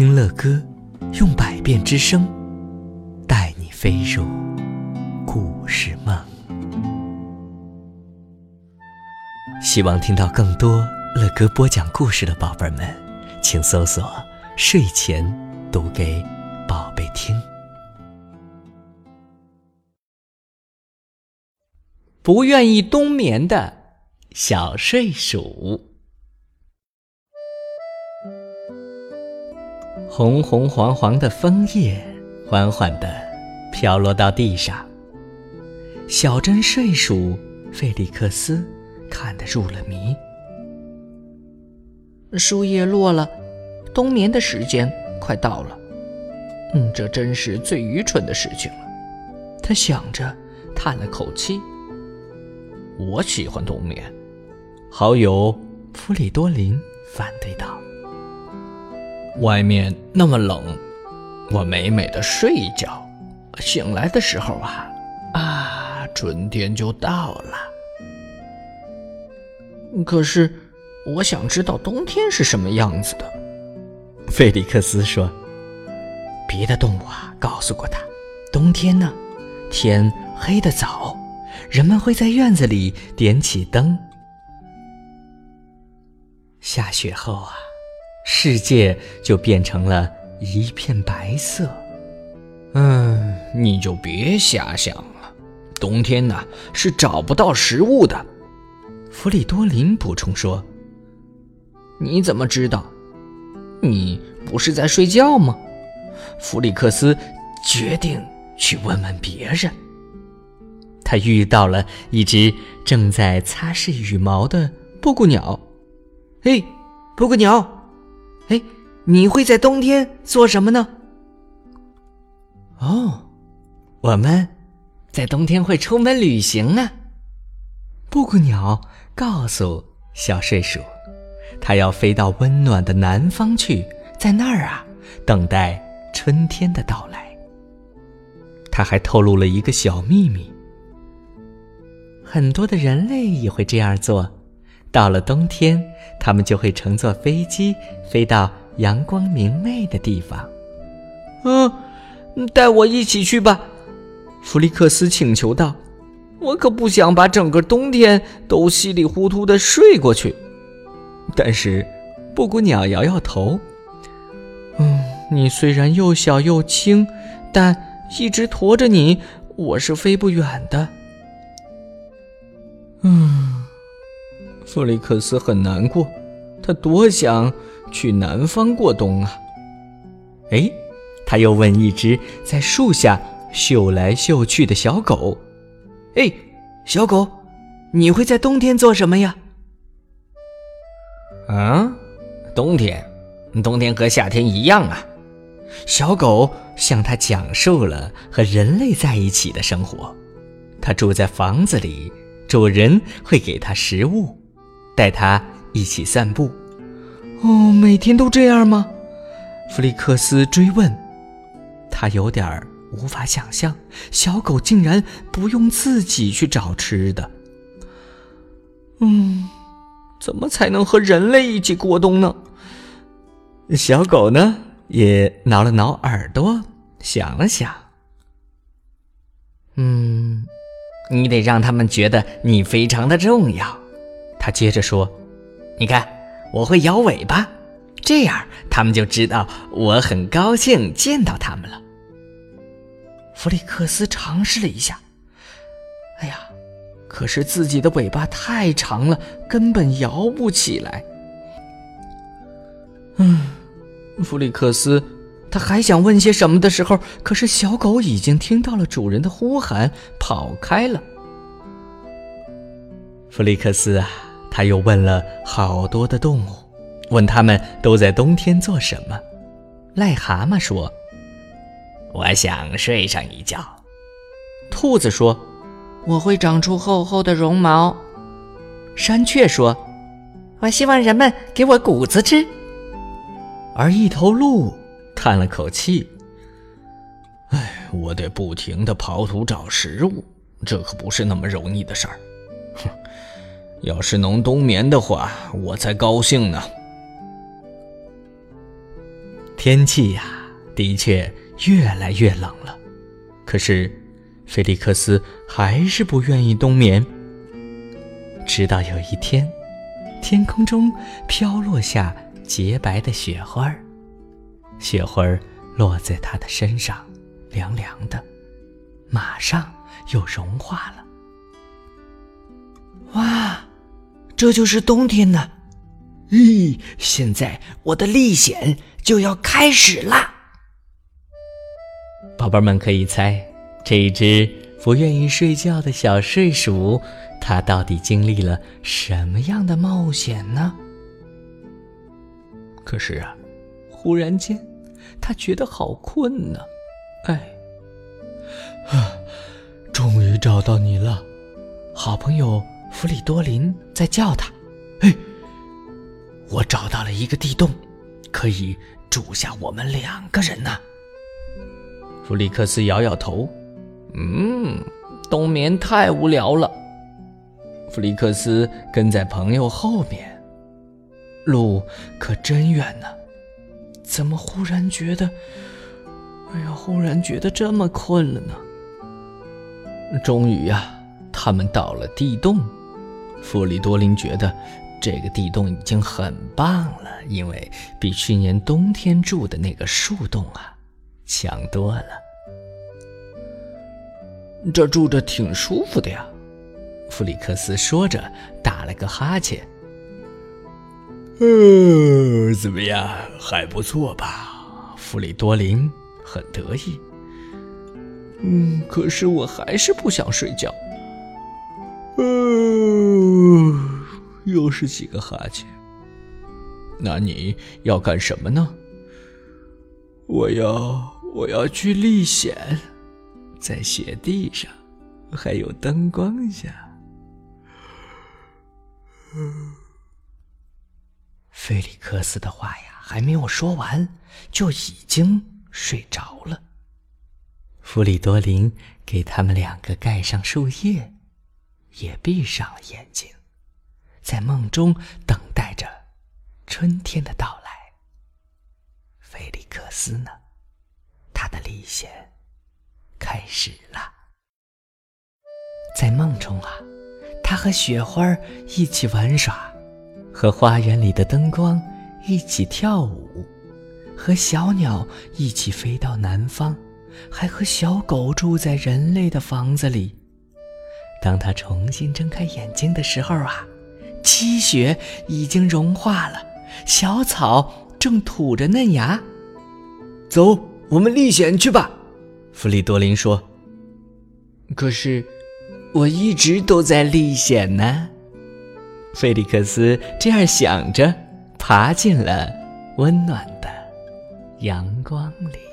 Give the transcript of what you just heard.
听乐歌，用百变之声，带你飞入故事梦。希望听到更多乐哥播讲故事的宝贝们，请搜索“睡前读给宝贝听”。不愿意冬眠的小睡鼠。红红黄黄的枫叶缓缓地飘落到地上。小镇睡鼠费利克斯看得入了迷。树叶落了，冬眠的时间快到了。嗯，这真是最愚蠢的事情了。他想着，叹了口气。我喜欢冬眠。好友弗里多林反对道。外面那么冷，我美美的睡一觉，醒来的时候啊，啊，春天就到了。可是，我想知道冬天是什么样子的。费利克斯说：“别的动物啊，告诉过他，冬天呢，天黑得早，人们会在院子里点起灯。下雪后啊。”世界就变成了一片白色。嗯，你就别瞎想了。冬天呢是找不到食物的。弗里多林补充说：“你怎么知道？你不是在睡觉吗？”弗里克斯决定去问问别人。他遇到了一只正在擦拭羽毛的布谷鸟。“嘿，布谷鸟！”哎，你会在冬天做什么呢？哦，我们在冬天会出门旅行啊。布谷鸟告诉小睡鼠，它要飞到温暖的南方去，在那儿啊，等待春天的到来。它还透露了一个小秘密：很多的人类也会这样做。到了冬天，他们就会乘坐飞机飞到阳光明媚的地方。嗯，带我一起去吧，弗利克斯请求道。我可不想把整个冬天都稀里糊涂的睡过去。但是，布谷鸟摇摇头。嗯，你虽然又小又轻，但一直驮着你，我是飞不远的。嗯。弗里克斯很难过，他多想去南方过冬啊！哎，他又问一只在树下嗅来嗅去的小狗：“哎，小狗，你会在冬天做什么呀？”“啊，冬天，冬天和夏天一样啊！”小狗向他讲述了和人类在一起的生活。他住在房子里，主人会给他食物。带他一起散步，哦，每天都这样吗？弗利克斯追问。他有点无法想象，小狗竟然不用自己去找吃的。嗯，怎么才能和人类一起过冬呢？小狗呢，也挠了挠耳朵，想了想。嗯，你得让他们觉得你非常的重要。他接着说：“你看，我会摇尾巴，这样他们就知道我很高兴见到他们了。”弗里克斯尝试了一下，哎呀，可是自己的尾巴太长了，根本摇不起来。嗯，弗里克斯他还想问些什么的时候，可是小狗已经听到了主人的呼喊，跑开了。弗里克斯啊！他又问了好多的动物，问他们都在冬天做什么。癞蛤蟆说：“我想睡上一觉。”兔子说：“我会长出厚厚的绒毛。”山雀说：“我希望人们给我谷子吃。”而一头鹿叹了口气：“哎，我得不停地刨土找食物，这可不是那么容易的事儿。”哼。要是能冬眠的话，我才高兴呢。天气呀，的确越来越冷了。可是，菲利克斯还是不愿意冬眠。直到有一天，天空中飘落下洁白的雪花儿，雪花儿落在他的身上，凉凉的，马上又融化了。哇，这就是冬天呢！咦，现在我的历险就要开始啦！宝贝们可以猜，这一只不愿意睡觉的小睡鼠，它到底经历了什么样的冒险呢？可是啊，忽然间，它觉得好困呢。哎，啊，终于找到你了，好朋友弗里多林在叫他。嘿。我找到了一个地洞，可以住下我们两个人呢。弗里克斯摇摇头，嗯，冬眠太无聊了。弗里克斯跟在朋友后面，路可真远呢。怎么忽然觉得，哎呀，忽然觉得这么困了呢？终于呀，他们到了地洞。弗里多林觉得。这个地洞已经很棒了，因为比去年冬天住的那个树洞啊强多了。这住着挺舒服的呀，弗里克斯说着打了个哈欠。嗯，怎么样，还不错吧？弗里多林很得意。嗯，可是我还是不想睡觉。嗯。又是几个哈欠。那你要干什么呢？我要，我要去历险，在雪地上，还有灯光下。菲利克斯的话呀，还没有说完，就已经睡着了。弗里多林给他们两个盖上树叶，也闭上了眼睛。在梦中等待着春天的到来。菲利克斯呢？他的历险开始了。在梦中啊，他和雪花一起玩耍，和花园里的灯光一起跳舞，和小鸟一起飞到南方，还和小狗住在人类的房子里。当他重新睁开眼睛的时候啊。积雪已经融化了，小草正吐着嫩芽。走，我们历险去吧，弗里多林说。可是，我一直都在历险呢。菲利克斯这样想着，爬进了温暖的阳光里。